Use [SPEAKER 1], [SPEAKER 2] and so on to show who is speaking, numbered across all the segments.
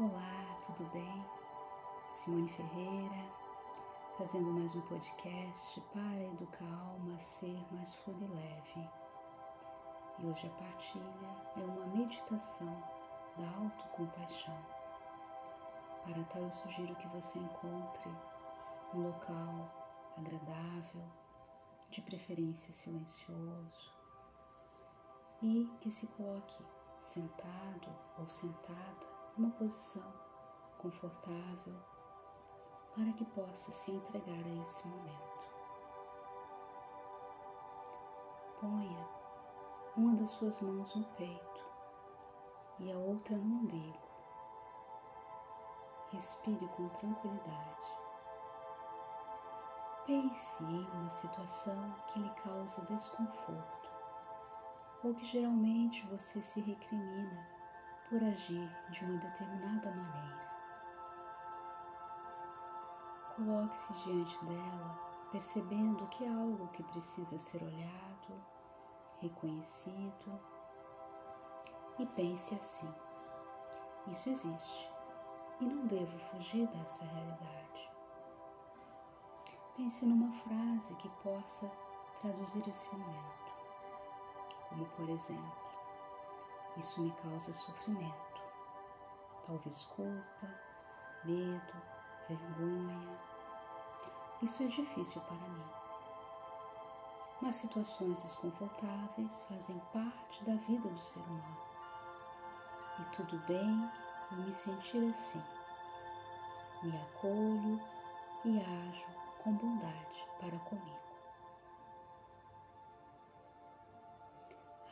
[SPEAKER 1] Olá, tudo bem? Simone Ferreira, trazendo mais um podcast para educar a alma a ser mais fluida e leve. E hoje a partilha é uma meditação da autocompaixão. Para tal, eu sugiro que você encontre um local agradável, de preferência silencioso, e que se coloque sentado ou sentada numa posição confortável para que possa se entregar a esse momento. Ponha uma das suas mãos no peito e a outra no umbigo. Respire com tranquilidade. Pense em uma situação que lhe causa desconforto ou que geralmente você se recrimina por agir de uma determinada maneira. Coloque-se diante dela, percebendo que é algo que precisa ser olhado, reconhecido, e pense assim: isso existe e não devo fugir dessa realidade. Pense numa frase que possa traduzir esse momento, como por exemplo, isso me causa sofrimento, talvez culpa, medo, vergonha. Isso é difícil para mim. Mas situações desconfortáveis fazem parte da vida do ser humano. E tudo bem eu me sentir assim. Me acolho e ajo com bondade para comigo.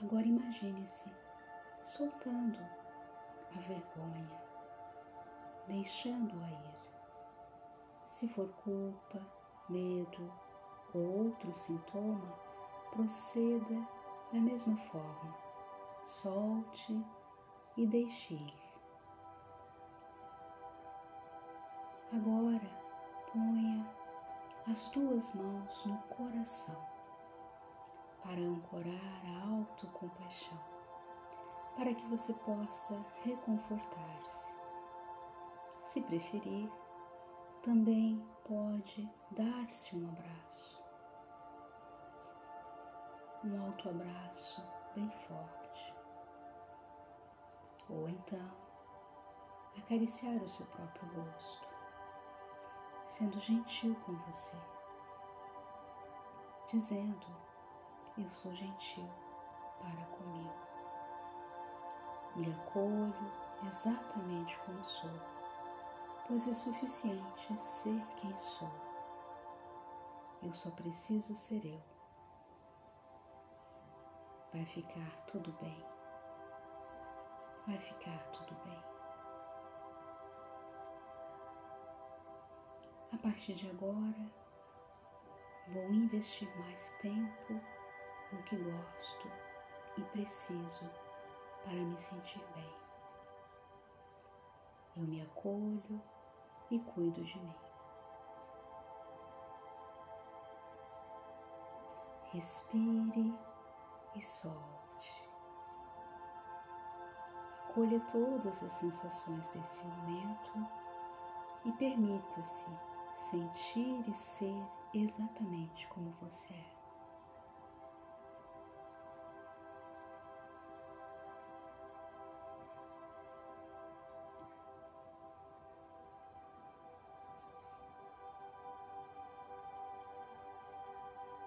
[SPEAKER 1] Agora imagine-se soltando a vergonha, deixando-a ir. Se for culpa, medo ou outro sintoma, proceda da mesma forma. Solte e deixe ir. Agora ponha as duas mãos no coração para ancorar a autocompaixão para que você possa reconfortar-se. Se preferir, também pode dar-se um abraço. Um alto abraço bem forte. Ou então, acariciar o seu próprio rosto, sendo gentil com você, dizendo: Eu sou gentil para comigo. Me acolho exatamente como sou, pois é suficiente ser quem sou. Eu só preciso ser eu. Vai ficar tudo bem. Vai ficar tudo bem. A partir de agora, vou investir mais tempo no que gosto e preciso para me sentir bem. Eu me acolho e cuido de mim. Respire e solte. Acolha todas as sensações desse momento e permita-se sentir e ser exatamente como você é.